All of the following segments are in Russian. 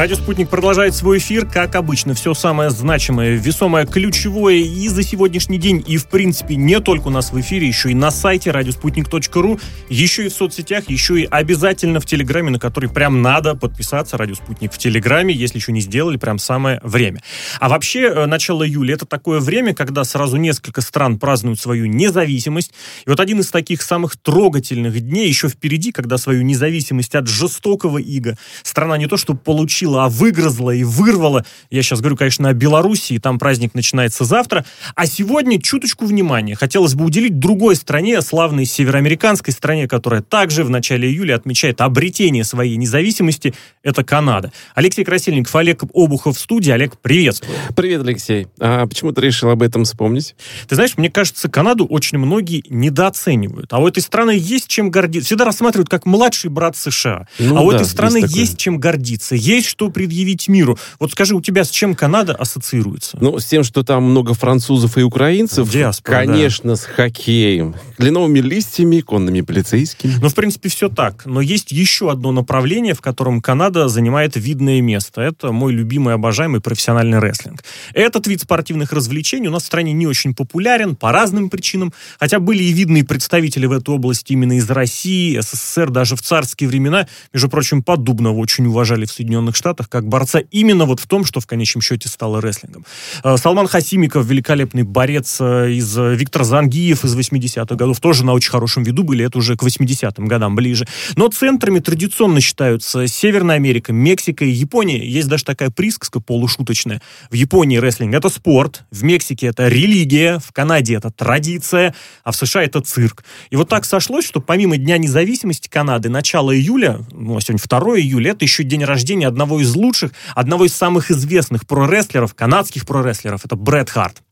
Радио «Спутник» продолжает свой эфир. Как обычно, все самое значимое, весомое, ключевое и за сегодняшний день, и в принципе не только у нас в эфире, еще и на сайте радиоспутник.ру, еще и в соцсетях, еще и обязательно в Телеграме, на который прям надо подписаться. Радио «Спутник» в Телеграме, если еще не сделали, прям самое время. А вообще, э, начало июля — это такое время, когда сразу несколько стран празднуют свою независимость. И вот один из таких самых трогательных дней еще впереди, когда свою независимость от жестокого ига страна не то что получила, получила, а выгрызла и вырвала. Я сейчас говорю, конечно, о Белоруссии, там праздник начинается завтра. А сегодня чуточку внимания хотелось бы уделить другой стране, славной североамериканской стране, которая также в начале июля отмечает обретение своей независимости. Это Канада. Алексей Красильников, Олег Обухов в студии. Олег, приветствую. Привет, Алексей. А почему ты решил об этом вспомнить? Ты знаешь, мне кажется, Канаду очень многие недооценивают. А у этой страны есть чем гордиться. Всегда рассматривают как младший брат США. Ну, а у да, этой страны есть, есть чем гордиться. Есть что предъявить миру. Вот скажи, у тебя с чем Канада ассоциируется? Ну, с тем, что там много французов и украинцев. Диаспора, Конечно, да. с хоккеем. Кленовыми листьями, конными полицейскими. Ну, в принципе, все так. Но есть еще одно направление, в котором Канада занимает видное место. Это мой любимый, обожаемый профессиональный рестлинг. Этот вид спортивных развлечений у нас в стране не очень популярен по разным причинам. Хотя были и видные представители в этой области именно из России, СССР, даже в царские времена. Между прочим, Поддубного очень уважали в Соединенных Штатах как борца именно вот в том, что в конечном счете стало рестлингом. Э, Салман Хасимиков, великолепный борец э, из э, Виктор Зангиев из 80-х годов, тоже на очень хорошем виду были, это уже к 80-м годам ближе. Но центрами традиционно считаются Северная Америка, Мексика и Япония. Есть даже такая присказка полушуточная. В Японии рестлинг — это спорт, в Мексике это религия, в Канаде это традиция, а в США это цирк. И вот так сошлось, что помимо Дня независимости Канады, начало июля, ну, а сегодня 2 июля, это еще день рождения одного из лучших, одного из самых известных прорестлеров, канадских прорестлеров, это Брэд Харт.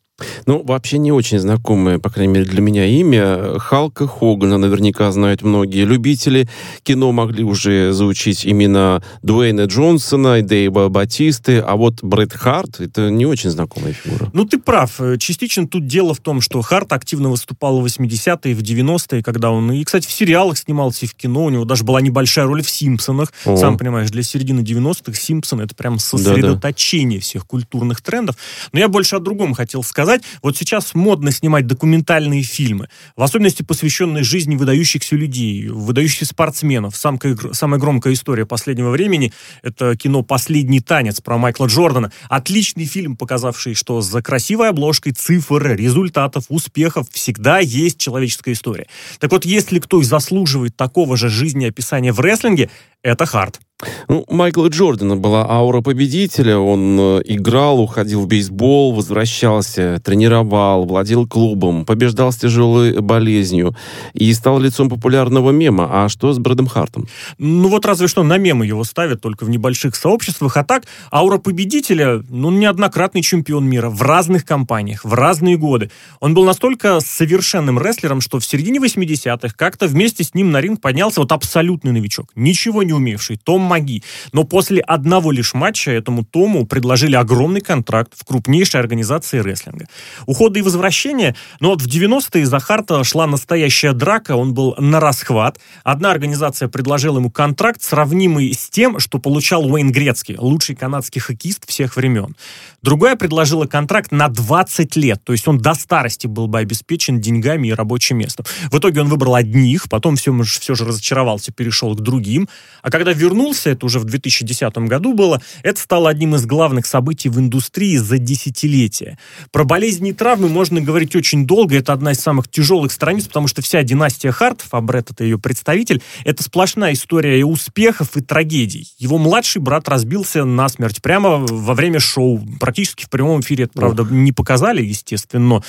Ну, вообще не очень знакомое, по крайней мере, для меня имя. Халка Хогана наверняка знают многие. Любители кино могли уже заучить имена Дуэйна Джонсона и Дэйва Батисты, а вот Брэд Харт — это не очень знакомая фигура. Ну, ты прав. Частично тут дело в том, что Харт активно выступал в 80-е, в 90-е, когда он... И, кстати, в сериалах снимался, и в кино. У него даже была небольшая роль в «Симпсонах». О. Сам понимаешь, для середины 90-х «Симпсоны» — это прям сосредоточение Да-да. всех культурных трендов. Но я больше о другом хотел сказать сказать, вот сейчас модно снимать документальные фильмы, в особенности посвященные жизни выдающихся людей, выдающихся спортсменов. Самая, самая громкая история последнего времени — это кино «Последний танец» про Майкла Джордана. Отличный фильм, показавший, что за красивой обложкой цифр, результатов, успехов всегда есть человеческая история. Так вот, если кто и заслуживает такого же жизнеописания в рестлинге, это Харт. Ну, Майкла Джордана была аура победителя. Он э, играл, уходил в бейсбол, возвращался, тренировал, владел клубом, побеждал с тяжелой болезнью и стал лицом популярного мема. А что с Брэдом Хартом? Ну вот разве что на мемы его ставят только в небольших сообществах. А так, аура победителя, ну, неоднократный чемпион мира в разных компаниях, в разные годы. Он был настолько совершенным рестлером, что в середине 80-х как-то вместе с ним на ринг поднялся вот абсолютный новичок. Ничего не умевший. Том Маги. Но после одного лишь матча этому Тому предложили огромный контракт в крупнейшей организации рестлинга. Ухода и возвращения, но вот в 90-е из-за Харта шла настоящая драка, он был на расхват. Одна организация предложила ему контракт, сравнимый с тем, что получал Уэйн Грецкий, лучший канадский хоккеист всех времен. Другая предложила контракт на 20 лет, то есть он до старости был бы обеспечен деньгами и рабочим местом. В итоге он выбрал одних, потом все, все же разочаровался, перешел к другим. А когда вернулся, это уже в 2010 году было, это стало одним из главных событий в индустрии за десятилетия. Про болезни и травмы можно говорить очень долго, это одна из самых тяжелых страниц, потому что вся династия Хартов, а Бретт это ее представитель, это сплошная история и успехов, и трагедий. Его младший брат разбился насмерть прямо во время шоу, практически в прямом эфире, это, правда, Ох. не показали, естественно, но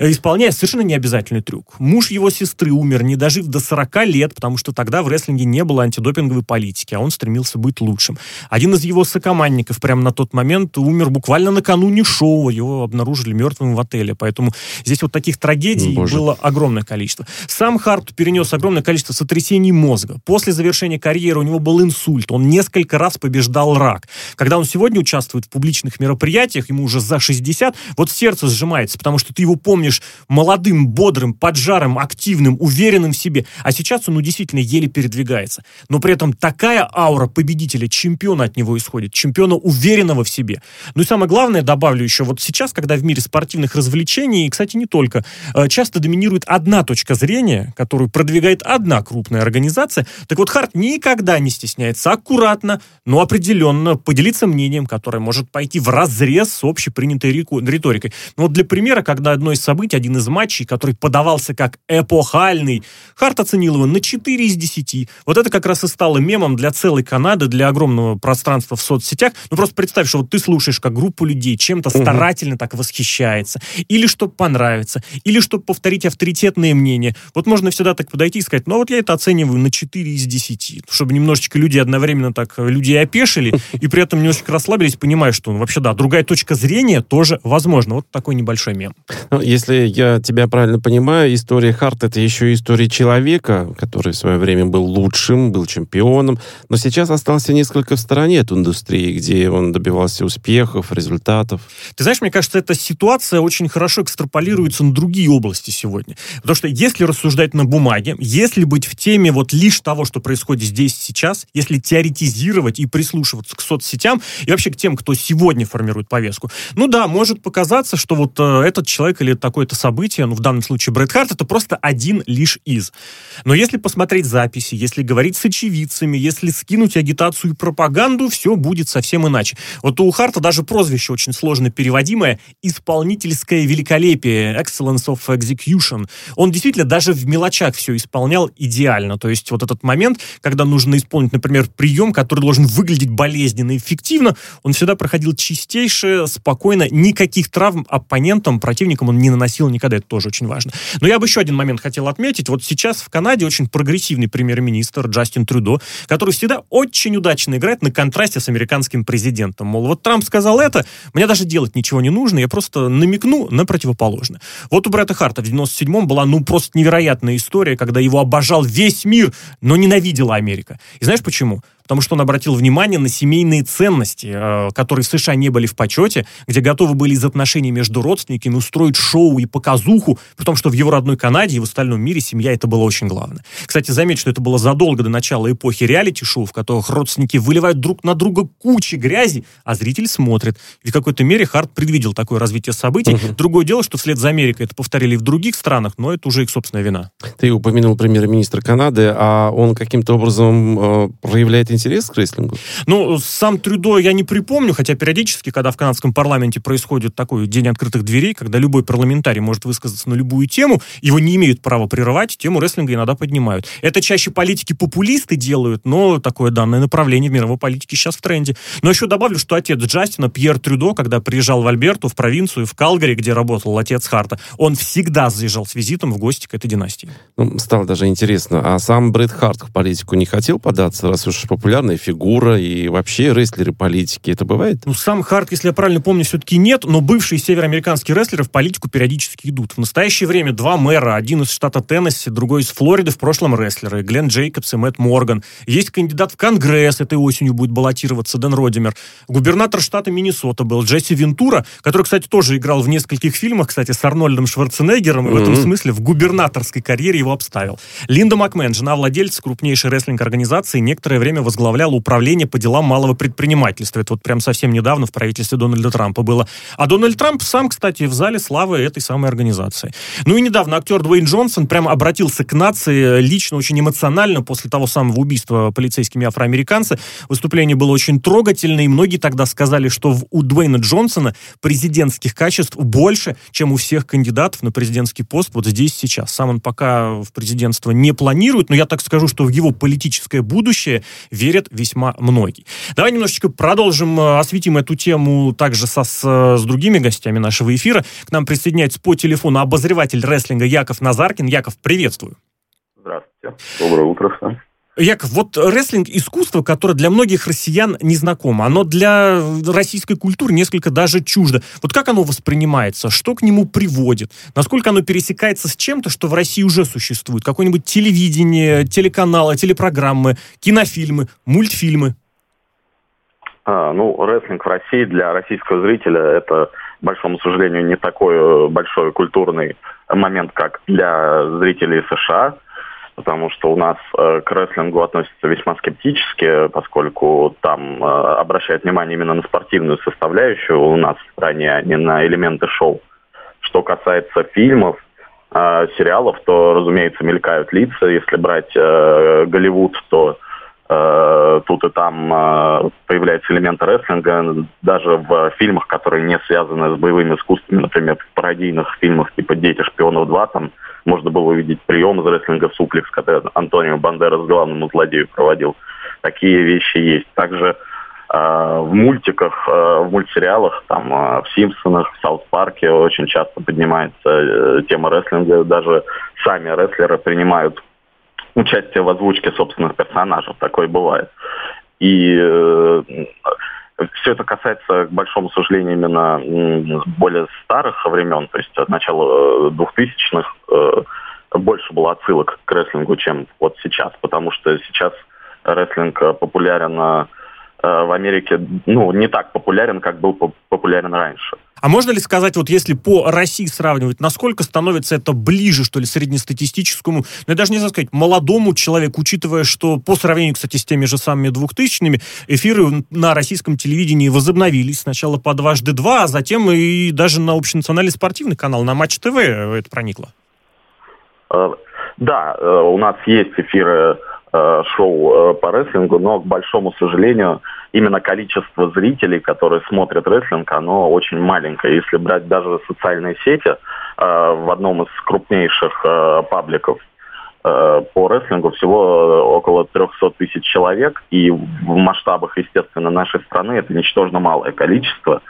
исполняя совершенно необязательный трюк. Муж его сестры умер, не дожив до 40 лет, потому что тогда в рестлинге не было антидопинговой политики, а он стремился быть лучшим. Один из его сокомандников прямо на тот момент умер буквально накануне шоу, его обнаружили мертвым в отеле, поэтому здесь вот таких трагедий Боже. было огромное количество. Сам Харт перенес огромное количество сотрясений мозга. После завершения карьеры у него был инсульт, он несколько раз побеждал рак. Когда он сегодня участвует в публичных мероприятиях, ему уже за 60, вот сердце сжимается, потому что ты его помнишь молодым, бодрым, поджарым, активным, уверенным в себе, а сейчас он ну, действительно еле передвигается. Но при этом такая аура победителя, чемпиона от него исходит, чемпиона уверенного в себе. Ну и самое главное, добавлю еще, вот сейчас, когда в мире спортивных развлечений, и, кстати, не только, э, часто доминирует одна точка зрения, которую продвигает одна крупная организация, так вот Харт никогда не стесняется аккуратно, но определенно поделиться мнением, которое может пойти в разрез с общепринятой риторикой. Ну вот для примера, когда одно из событий, один из матчей, который подавался как эпохальный, Харт оценил его на 4 из 10. Вот это как раз и стало мемом для целой Канады, для огромного пространства в соцсетях. Ну просто представь, что вот ты слушаешь, как группа людей чем-то угу. старательно так восхищается. Или чтобы понравиться, или чтобы повторить авторитетные мнения. Вот можно всегда так подойти и сказать, ну вот я это оцениваю на 4 из 10. Чтобы немножечко люди одновременно так э, людей опешили и при этом немножечко расслабились, понимая, что ну, вообще да, другая точка зрения тоже возможно. Вот такой небольшой мем. Ну, если я тебя правильно понимаю, история Харта это еще история человека, который в свое время был лучшим, был чемпионом, но сейчас остался несколько в стороне от индустрии, где он добивался успехов, результатов. Ты знаешь, мне кажется, эта ситуация очень хорошо экстраполируется на другие области сегодня. Потому что если рассуждать на бумаге, если быть в теме вот лишь того, что происходит здесь сейчас, если теоретизировать и прислушиваться к соцсетям и вообще к тем, кто сегодня формирует повестку, ну да, может показаться, что вот э, этот человек или такое-то событие, ну в данном случае Брэд Харт, это просто один лишь из. Но если посмотреть записи, если говорить с очевидцами, если скинуть агитацию и пропаганду, все будет совсем иначе. Вот у Харта даже прозвище очень сложно переводимое «исполнительское великолепие», «excellence of execution». Он действительно даже в мелочах все исполнял идеально. То есть вот этот момент, когда нужно исполнить, например, прием, который должен выглядеть болезненно и эффективно, он всегда проходил чистейше, спокойно, никаких травм оппонентам, противникам он не наносил никогда, это тоже очень важно. Но я бы еще один момент хотел отметить. Вот сейчас в Канаде очень прогрессивный премьер-министр Джастин Трюдо, который всегда очень удачно играет на контрасте с американским президентом. Мол, вот Трамп сказал это, мне даже делать ничего не нужно, я просто намекну на противоположное. Вот у Брэда Харта в 97-м была, ну, просто невероятная история, когда его обожал весь мир, но ненавидела Америка. И знаешь почему? Потому что он обратил внимание на семейные ценности, э, которые в США не были в почете, где готовы были из отношений между родственниками устроить шоу и показуху, при том, что в его родной Канаде и в остальном мире семья это было очень главное. Кстати, заметь, что это было задолго до начала эпохи реалити-шоу, в которых родственники выливают друг на друга кучи грязи, а зритель смотрит. И в какой-то мере Харт предвидел такое развитие событий. Угу. Другое дело, что вслед за Америкой это повторили и в других странах, но это уже их собственная вина. Ты упомянул премьер-министра Канады, а он каким-то образом э, проявляет интерес к рестлингу? Ну, сам Трюдо я не припомню, хотя периодически, когда в канадском парламенте происходит такой день открытых дверей, когда любой парламентарий может высказаться на любую тему, его не имеют права прерывать, тему рестлинга иногда поднимают. Это чаще политики-популисты делают, но такое данное направление в мировой политике сейчас в тренде. Но еще добавлю, что отец Джастина, Пьер Трюдо, когда приезжал в Альберту, в провинцию, в Калгари, где работал отец Харта, он всегда заезжал с визитом в гости к этой династии. Ну, стало даже интересно, а сам Брэд Харт в политику не хотел податься, раз уж популярный фигура и вообще рестлеры политики. Это бывает? Ну, сам Харт, если я правильно помню, все-таки нет, но бывшие североамериканские рестлеры в политику периодически идут. В настоящее время два мэра, один из штата Теннесси, другой из Флориды, в прошлом рестлеры, Глен Джейкобс и Мэтт Морган. Есть кандидат в Конгресс, этой осенью будет баллотироваться, Дэн Родимер. Губернатор штата Миннесота был Джесси Вентура, который, кстати, тоже играл в нескольких фильмах, кстати, с Арнольдом Шварценеггером, и mm-hmm. в этом смысле в губернаторской карьере его обставил. Линда Макмен, жена владельца крупнейшей рестлинг-организации, некоторое время возглавляла управление по делам малого предпринимательства. Это вот прям совсем недавно в правительстве Дональда Трампа было. А Дональд Трамп сам, кстати, в зале славы этой самой организации. Ну и недавно актер Дуэйн Джонсон прям обратился к нации лично, очень эмоционально после того самого убийства полицейскими афроамериканца. Выступление было очень трогательное, и многие тогда сказали, что у Дуэйна Джонсона президентских качеств больше, чем у всех кандидатов на президентский пост вот здесь сейчас. Сам он пока в президентство не планирует, но я так скажу, что в его политическое будущее верят весьма многие. Давай немножечко продолжим, э, осветим эту тему также со, с, э, с другими гостями нашего эфира. К нам присоединяется по телефону обозреватель рестлинга Яков Назаркин. Яков, приветствую. Здравствуйте. Доброе утро. Яков, вот рестлинг – искусство, которое для многих россиян незнакомо. Оно для российской культуры несколько даже чуждо. Вот как оно воспринимается? Что к нему приводит? Насколько оно пересекается с чем-то, что в России уже существует? Какое-нибудь телевидение, телеканалы, телепрограммы, кинофильмы, мультфильмы? А, ну, рестлинг в России для российского зрителя – это, к большому сожалению, не такой э, большой культурный момент, как для зрителей США – потому что у нас э, к рестлингу относятся весьма скептически, поскольку там э, обращают внимание именно на спортивную составляющую у нас в стране, а не на элементы шоу. Что касается фильмов, э, сериалов, то, разумеется, мелькают лица. Если брать э, Голливуд, то тут и там э, появляются элементы рестлинга. Даже в фильмах, которые не связаны с боевыми искусствами, например, в пародийных фильмах типа «Дети шпионов 2», там можно было увидеть прием из рестлинга суплекс, который Антонио Бандерас главному злодею проводил. Такие вещи есть. Также э, в мультиках, э, в мультсериалах, там, э, в «Симпсонах», в «Саут Парке» очень часто поднимается э, тема рестлинга. Даже сами рестлеры принимают участие в озвучке собственных персонажей. Такое бывает. И э, все это касается, к большому сожалению, именно более старых времен, то есть от начала 2000-х э, э, больше было отсылок к рестлингу, чем вот сейчас, потому что сейчас рестлинг популярен Э, в Америке ну, не так популярен, как был популярен раньше. А можно ли сказать, вот если по России сравнивать, насколько становится это ближе, что ли, среднестатистическому, ну, я даже не знаю сказать, молодому человеку, учитывая, что по сравнению, кстати, с теми же самыми двухтысячными, эфиры на российском телевидении возобновились сначала по дважды два, а затем и даже на общенациональный спортивный канал, на Матч ТВ это проникло. Э, да, э, у нас есть эфиры Э, шоу э, по рестлингу, но, к большому сожалению, именно количество зрителей, которые смотрят рестлинг, оно очень маленькое. Если брать даже социальные сети, э, в одном из крупнейших пабликов по рестлингу всего около 300 тысяч человек, и в масштабах, естественно, нашей страны это ничтожно малое количество.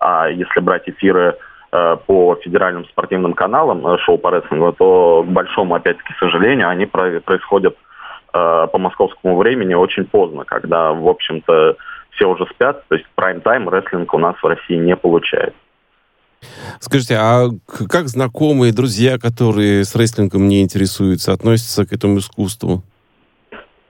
А если брать эфиры по федеральным спортивным каналам шоу по рестлингу, то, к большому, опять-таки, сожалению, они происходят Э, по московскому времени очень поздно, когда, в общем-то, все уже спят. То есть прайм-тайм рестлинг у нас в России не получает. Скажите, а как знакомые, друзья, которые с рестлингом не интересуются, относятся к этому искусству?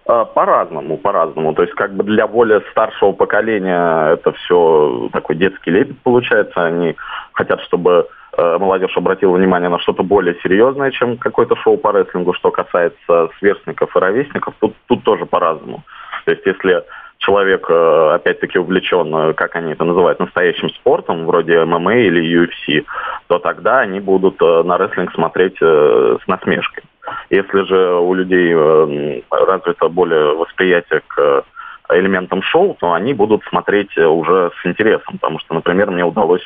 Э, по-разному, по-разному. То есть как бы для более старшего поколения это все такой детский лепет получается. Они хотят, чтобы Э, молодежь обратила внимание на что-то более серьезное, чем какое-то шоу по рестлингу, что касается сверстников и ровесников, тут, тут тоже по-разному. То есть если человек, э, опять-таки, увлечен, э, как они это называют, настоящим спортом, вроде ММА или UFC, то тогда они будут на рестлинг смотреть с насмешкой. Если же у людей развито более восприятие к элементам шоу, то они будут смотреть уже с интересом, потому что, например, мне удалось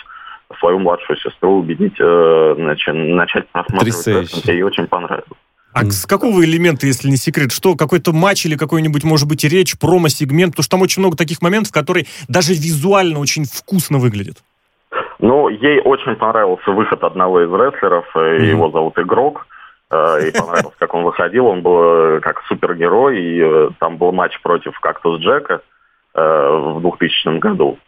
свою младшую сестру убедить э, начать, начать просматривать. Ей очень понравилось. А с какого элемента, если не секрет? Что, какой-то матч или какой-нибудь, может быть, речь, промо-сегмент? Потому что там очень много таких моментов, которые даже визуально очень вкусно выглядят. Ну, ей очень понравился выход одного из рестлеров, mm-hmm. его зовут Игрок. Э, и понравилось, как он выходил. Он был как супергерой, и там был матч против Кактус Джека в 2000 году.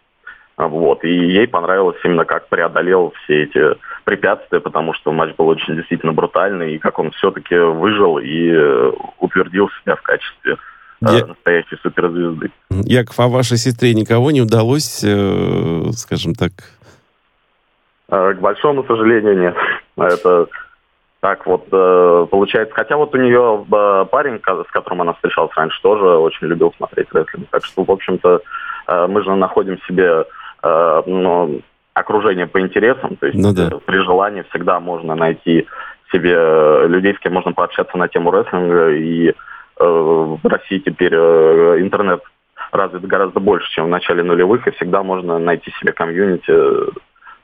Вот. И ей понравилось именно как преодолел все эти препятствия, потому что матч был очень действительно брутальный, и как он все-таки выжил и э, утвердил себя в качестве э, я... настоящей суперзвезды. Яков, а вашей сестре никого не удалось, э, скажем так? К большому сожалению, нет. Это так вот получается. Хотя вот у нее парень, с которым она встречалась раньше, тоже очень любил смотреть рестлинг. Так что, в общем-то, мы же находим себе э, ну, окружение по интересам. То есть ну, да. при желании всегда можно найти себе людей, с кем можно пообщаться на тему рестлинга. И э, в России теперь э, интернет развит гораздо больше, чем в начале нулевых, и всегда можно найти себе комьюнити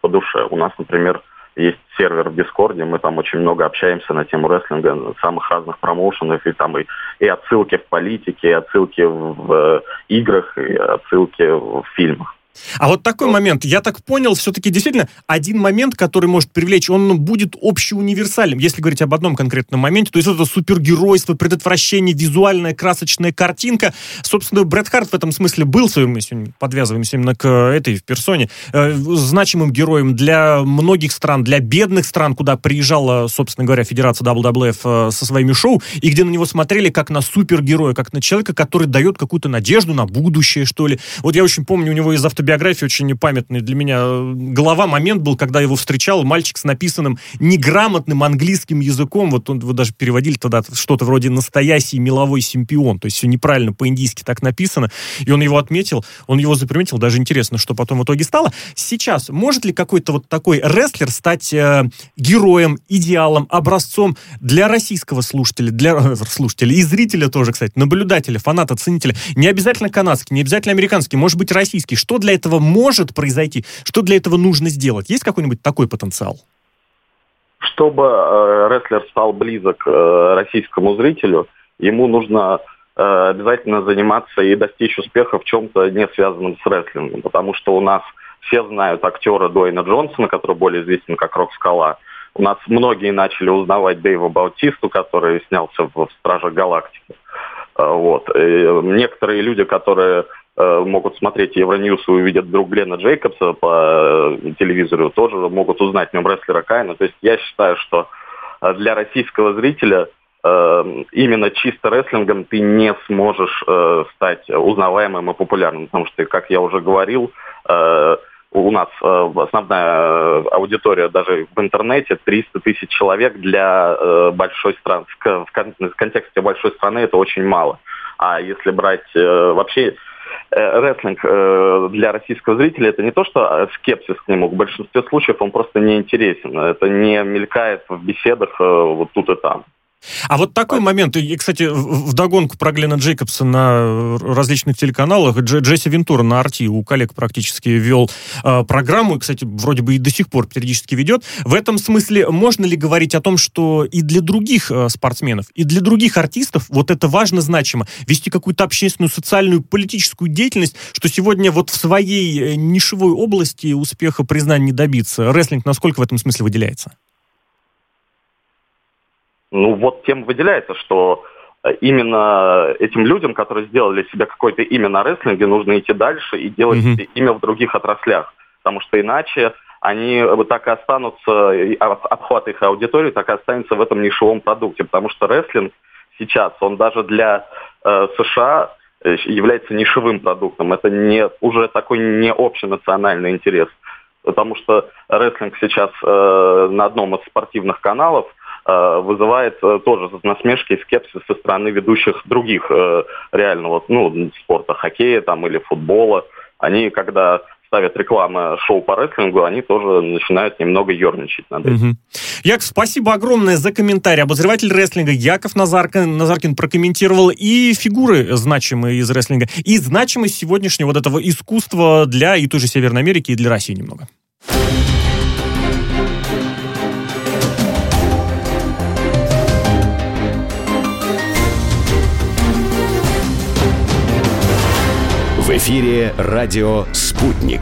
по душе. У нас, например, есть сервер в Дискорде, мы там очень много общаемся на тему рестлинга, самых разных промоушенов, и там и, и отсылки в политике, и отсылки в, в играх, и отсылки в фильмах. А вот такой момент, я так понял, все-таки действительно один момент, который может привлечь, он будет общеуниверсальным, если говорить об одном конкретном моменте, то есть это супергеройство, предотвращение, визуальная красочная картинка. Собственно, Брэд Харт в этом смысле был своим, мы сегодня подвязываемся именно к этой в персоне, э, значимым героем для многих стран, для бедных стран, куда приезжала, собственно говоря, Федерация WWF э, со своими шоу, и где на него смотрели как на супергероя, как на человека, который дает какую-то надежду на будущее, что ли. Вот я очень помню, у него из авто автобиографии очень памятный для меня. Голова момент был, когда его встречал мальчик с написанным неграмотным английским языком, вот он вот даже переводили тогда что-то вроде «настоящий меловой симпион», то есть все неправильно по-индийски так написано, и он его отметил, он его заприметил, даже интересно, что потом в итоге стало. Сейчас может ли какой-то вот такой рестлер стать э, героем, идеалом, образцом для российского слушателя, для э, слушателя и зрителя тоже, кстати, наблюдателя, фаната, ценителя, не обязательно канадский, не обязательно американский, может быть российский. Что для этого может произойти? Что для этого нужно сделать? Есть какой-нибудь такой потенциал? Чтобы э, рестлер стал близок э, российскому зрителю, ему нужно э, обязательно заниматься и достичь успеха в чем-то не связанном с рестлингом, потому что у нас все знают актера Дуэйна Джонсона, который более известен как Рок Скала. У нас многие начали узнавать Дэйва Баутисту, который снялся в «Стражах Галактики». Э, вот. И некоторые люди, которые э, могут смотреть Евроньюз и увидят вдруг Глена Джейкобса по э, телевизору, тоже могут узнать в нем рестлера Кайна. То есть я считаю, что для российского зрителя именно чисто рестлингом ты не сможешь стать узнаваемым и популярным, потому что, как я уже говорил, у нас э, основная э, аудитория даже в интернете 300 тысяч человек для э, большой страны. В контексте большой страны это очень мало. А если брать вообще рестлинг для российского зрителя это не то, что скепсис к нему. В большинстве случаев он просто не интересен. Это не мелькает в беседах вот тут и там. А вот такой момент, и, кстати, в догонку про Глена Джейкобса на различных телеканалах, Джесси Вентура на Арти у коллег практически вел э, программу, и, кстати, вроде бы и до сих пор периодически ведет. В этом смысле можно ли говорить о том, что и для других э, спортсменов, и для других артистов вот это важно, значимо, вести какую-то общественную, социальную, политическую деятельность, что сегодня вот в своей э, нишевой области успеха признания не добиться? Рестлинг насколько в этом смысле выделяется? Ну вот тем выделяется, что э, именно этим людям, которые сделали себе какое-то имя на рестлинге, нужно идти дальше и делать mm-hmm. имя в других отраслях. Потому что иначе они так и останутся, обхват их аудитории так и останется в этом нишевом продукте. Потому что рестлинг сейчас, он даже для э, США э, является нишевым продуктом. Это не, уже такой не общенациональный интерес. Потому что рестлинг сейчас э, на одном из спортивных каналов – вызывает э, тоже насмешки и скепсис со стороны ведущих других э, реального ну, спорта, хоккея там, или футбола. Они, когда ставят рекламы шоу по рестлингу, они тоже начинают немного ерничать над этим. Угу. Яков, спасибо огромное за комментарий. Обозреватель рестлинга Яков Назаркин, Назаркин прокомментировал и фигуры значимые из рестлинга, и значимость сегодняшнего вот этого искусства для и той же Северной Америки, и для России немного. В эфире радио «Спутник».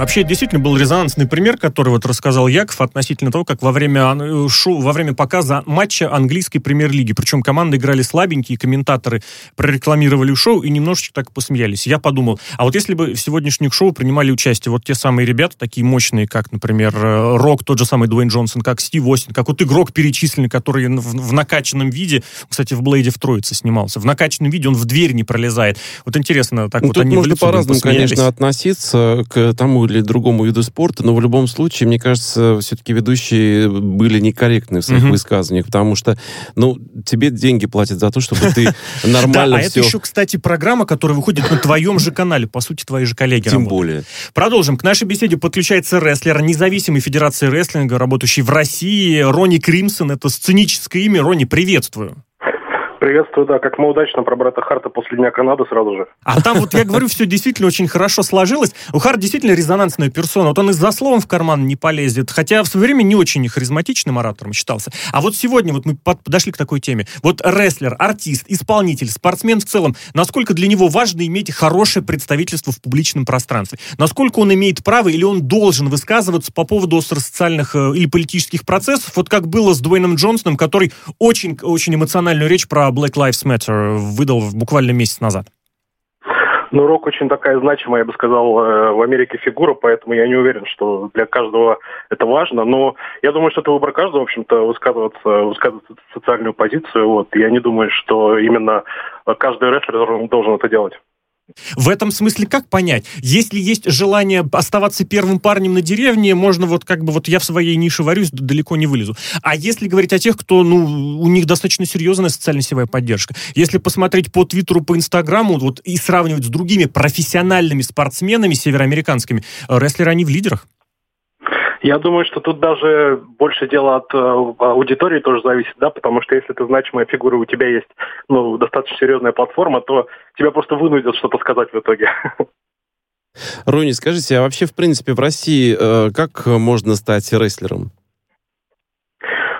Вообще, действительно был резонансный пример, который вот рассказал Яков относительно того, как во время э, шоу, во время показа матча английской премьер-лиги, причем команды играли слабенькие, комментаторы прорекламировали шоу и немножечко так посмеялись. Я подумал, а вот если бы в сегодняшних шоу принимали участие вот те самые ребята, такие мощные, как, например, э, Рок, тот же самый Дуэйн Джонсон, как Стив Остин, как вот игрок перечисленный, который в, в накачанном виде, кстати, в Блейде в Троице снимался, в накачанном виде он в дверь не пролезает. Вот интересно, так ну, вот тут они можно по-разному, конечно, относиться к тому или другому виду спорта, но в любом случае, мне кажется, все-таки ведущие были некорректны в своих mm-hmm. высказываниях, потому что, ну, тебе деньги платят за то, чтобы ты нормально Да, а это еще, кстати, программа, которая выходит на твоем же канале, по сути, твои же коллеги Тем более. Продолжим. К нашей беседе подключается рестлер независимой федерации рестлинга, работающий в России, Ронни Кримсон. Это сценическое имя. Ронни, приветствую. Приветствую, да, как мы удачно про брата Харта после Дня Канады сразу же. А там вот, я говорю, все действительно очень хорошо сложилось. У Харт действительно резонансная персона. Вот он и за словом в карман не полезет, хотя в свое время не очень харизматичным оратором считался. А вот сегодня вот мы подошли к такой теме. Вот рестлер, артист, исполнитель, спортсмен в целом, насколько для него важно иметь хорошее представительство в публичном пространстве? Насколько он имеет право или он должен высказываться по поводу остросоциальных э, или политических процессов, вот как было с Дуэйном Джонсоном, который очень-очень эмоциональную речь про Black Lives Matter выдал буквально месяц назад? Ну, рок очень такая значимая, я бы сказал, э, в Америке фигура, поэтому я не уверен, что для каждого это важно. Но я думаю, что это выбор каждого, в общем-то, высказываться, высказывать социальную позицию. Вот. Я не думаю, что именно каждый рестлер должен, должен это делать. В этом смысле как понять? Если есть желание оставаться первым парнем на деревне, можно вот как бы вот я в своей нише варюсь, далеко не вылезу. А если говорить о тех, кто, ну, у них достаточно серьезная социально-сетевая поддержка, если посмотреть по Твиттеру, по Инстаграму, вот и сравнивать с другими профессиональными спортсменами североамериканскими, рестлеры, они в лидерах. Я думаю, что тут даже больше дело от э, аудитории тоже зависит, да, потому что если ты значимая фигура, у тебя есть ну, достаточно серьезная платформа, то тебя просто вынудят что-то сказать в итоге. Рони, скажите, а вообще, в принципе, в России э, как можно стать рестлером?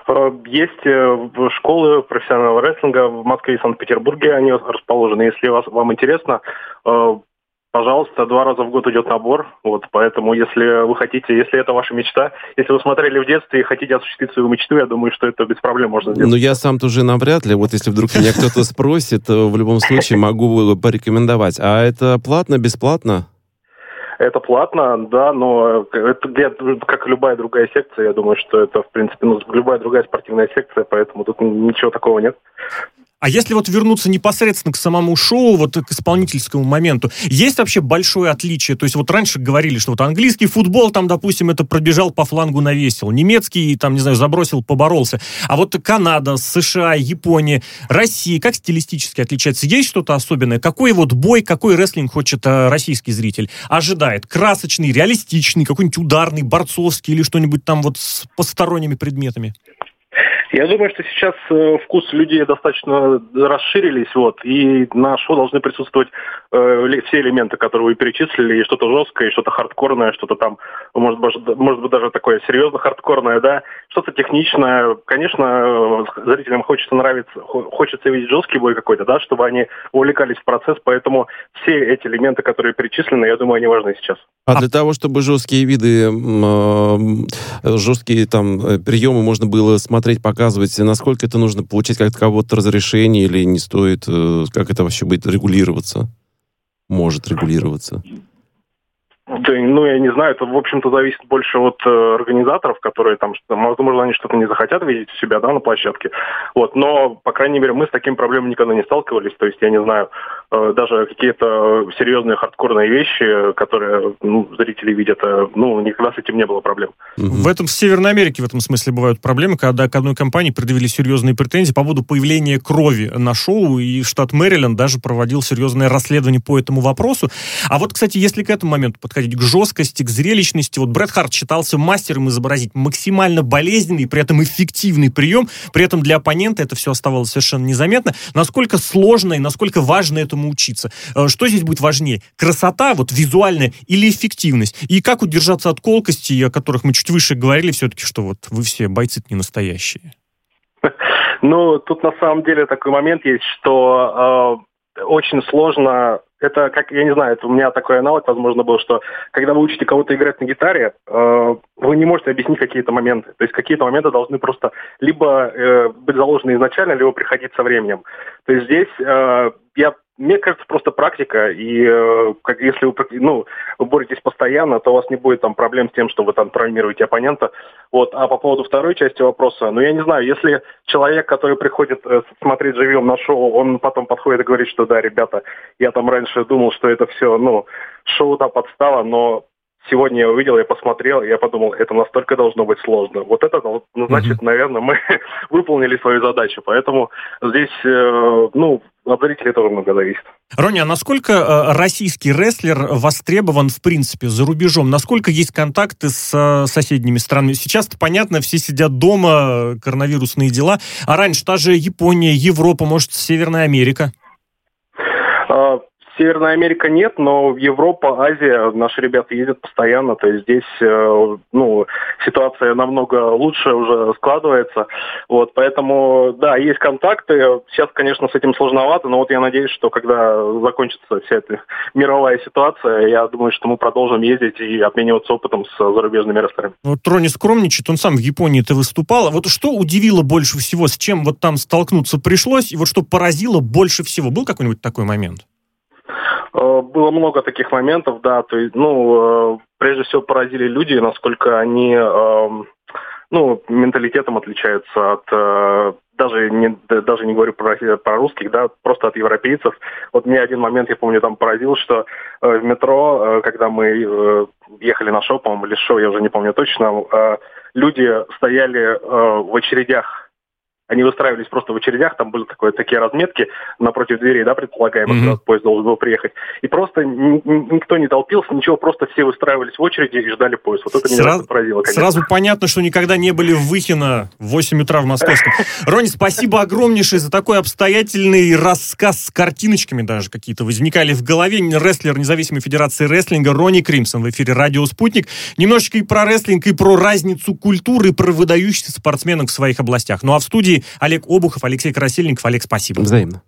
Э, есть школы профессионального рестлинга в Москве и Санкт-Петербурге, они расположены. Если вас, вам интересно, Пожалуйста, два раза в год идет набор, вот, поэтому если вы хотите, если это ваша мечта, если вы смотрели в детстве и хотите осуществить свою мечту, я думаю, что это без проблем можно сделать. Ну, я сам тоже навряд ли, вот если вдруг меня кто-то спросит, в любом случае могу порекомендовать. А это платно, бесплатно? Это платно, да, но это как любая другая секция, я думаю, что это, в принципе, ну, любая другая спортивная секция, поэтому тут ничего такого нет. А если вот вернуться непосредственно к самому шоу, вот к исполнительскому моменту, есть вообще большое отличие? То есть вот раньше говорили, что вот английский футбол, там, допустим, это пробежал по флангу навесил, немецкий, там, не знаю, забросил, поборолся. А вот Канада, США, Япония, Россия, как стилистически отличается? Есть что-то особенное? Какой вот бой, какой рестлинг хочет а, российский зритель? Ожидает? Красочный, реалистичный, какой-нибудь ударный, борцовский или что-нибудь там вот с посторонними предметами? Я думаю, что сейчас э, вкус людей достаточно расширились, вот, и на шоу должны присутствовать э, все элементы, которые вы перечислили, и что-то жесткое, и что-то хардкорное, что-то там, может, может быть, даже такое серьезно хардкорное, да, что-то техничное. Конечно, э, зрителям хочется нравиться, хочется видеть жесткий бой какой-то, да, чтобы они увлекались в процесс, поэтому все эти элементы, которые перечислены, я думаю, они важны сейчас. А для того, чтобы жесткие виды, э, жесткие там э, приемы можно было смотреть, показывать, насколько это нужно получить как кого-то разрешение или не стоит, как это вообще будет регулироваться? Может регулироваться? Да, ну, я не знаю, это, в общем-то, зависит больше от э, организаторов, которые там, возможно, они что-то не захотят видеть у себя, да, на площадке. Вот, но, по крайней мере, мы с таким проблемой никогда не сталкивались. То есть, я не знаю, даже какие-то серьезные хардкорные вещи, которые, ну, зрители видят, э, ну, никогда с этим не было проблем. В этом, в Северной Америке в этом смысле бывают проблемы, когда к одной компании предъявили серьезные претензии по поводу появления крови на шоу, и штат Мэриленд даже проводил серьезное расследование по этому вопросу. А вот, кстати, если к этому моменту подходить к жесткости, к зрелищности. Вот Брэд Харт считался мастером изобразить максимально болезненный, при этом эффективный прием, при этом для оппонента это все оставалось совершенно незаметно. Насколько сложно и насколько важно этому учиться. Э, что здесь будет важнее? Красота, вот визуальная, или эффективность? И как удержаться от колкости, о которых мы чуть выше говорили все-таки, что вот вы все бойцы не настоящие? Ну, тут на самом деле такой момент есть, что э, очень сложно это как, я не знаю, это у меня такой аналог, возможно, был, что когда вы учите кого-то играть на гитаре, э, вы не можете объяснить какие-то моменты. То есть какие-то моменты должны просто либо э, быть заложены изначально, либо приходить со временем. То есть здесь э, я мне кажется, просто практика, и э, как, если вы, ну, вы боретесь постоянно, то у вас не будет там проблем с тем, что вы там травмируете оппонента. Вот. А по поводу второй части вопроса, ну, я не знаю, если человек, который приходит э, смотреть живьем на шоу, он потом подходит и говорит, что да, ребята, я там раньше думал, что это все, ну, шоу там подстава, но сегодня я увидел, я посмотрел, я подумал, это настолько должно быть сложно. Вот это, ну, значит, mm-hmm. наверное, мы выполнили свою задачу. Поэтому здесь, э, ну, от зрителей тоже много зависит. Рони, а насколько э, российский рестлер востребован, в принципе, за рубежом? Насколько есть контакты с э, соседними странами? сейчас понятно, все сидят дома, коронавирусные дела. А раньше та же Япония, Европа, может, Северная Америка? А, Северная Америка нет, но Европа, Азия, наши ребята ездят постоянно, то есть здесь э, ну, ситуация намного лучше уже складывается. Вот, поэтому, да, есть контакты. Сейчас, конечно, с этим сложновато, но вот я надеюсь, что когда закончится вся эта мировая ситуация, я думаю, что мы продолжим ездить и обмениваться опытом с зарубежными ресторами. Вот Рони скромничает, он сам в Японии-то выступал. Вот что удивило больше всего, с чем вот там столкнуться пришлось, и вот что поразило больше всего? Был какой-нибудь такой момент? Э, было много таких моментов, да, то есть, ну, э, прежде всего поразили люди, насколько они, эм, ну, менталитетом отличаются от даже не, даже не говорю про, про русских, да, просто от европейцев. Вот мне один момент, я помню, там поразил, что э, в метро, э, когда мы э, ехали на шоу, или шоу, я уже не помню точно, э, люди стояли э, в очередях они выстраивались просто в очередях, там были такое, такие разметки напротив дверей, да, предполагаемо, mm-hmm. когда поезд должен был приехать. И просто никто не толпился, ничего, просто все выстраивались в очереди и ждали поезд. Вот это меня поразило, конечно. Сразу понятно, что никогда не были в Выхино в 8 утра в московском. Рони, спасибо огромнейшее за такой обстоятельный рассказ с картиночками даже какие-то возникали в голове. Рестлер Независимой Федерации Рестлинга Рони Кримсон в эфире «Радио Спутник». Немножечко и про рестлинг, и про разницу культуры, и про выдающихся спортсменов в своих областях. Ну а в студии Олег Обухов, Алексей Красильников. Олег, спасибо. Взаимно.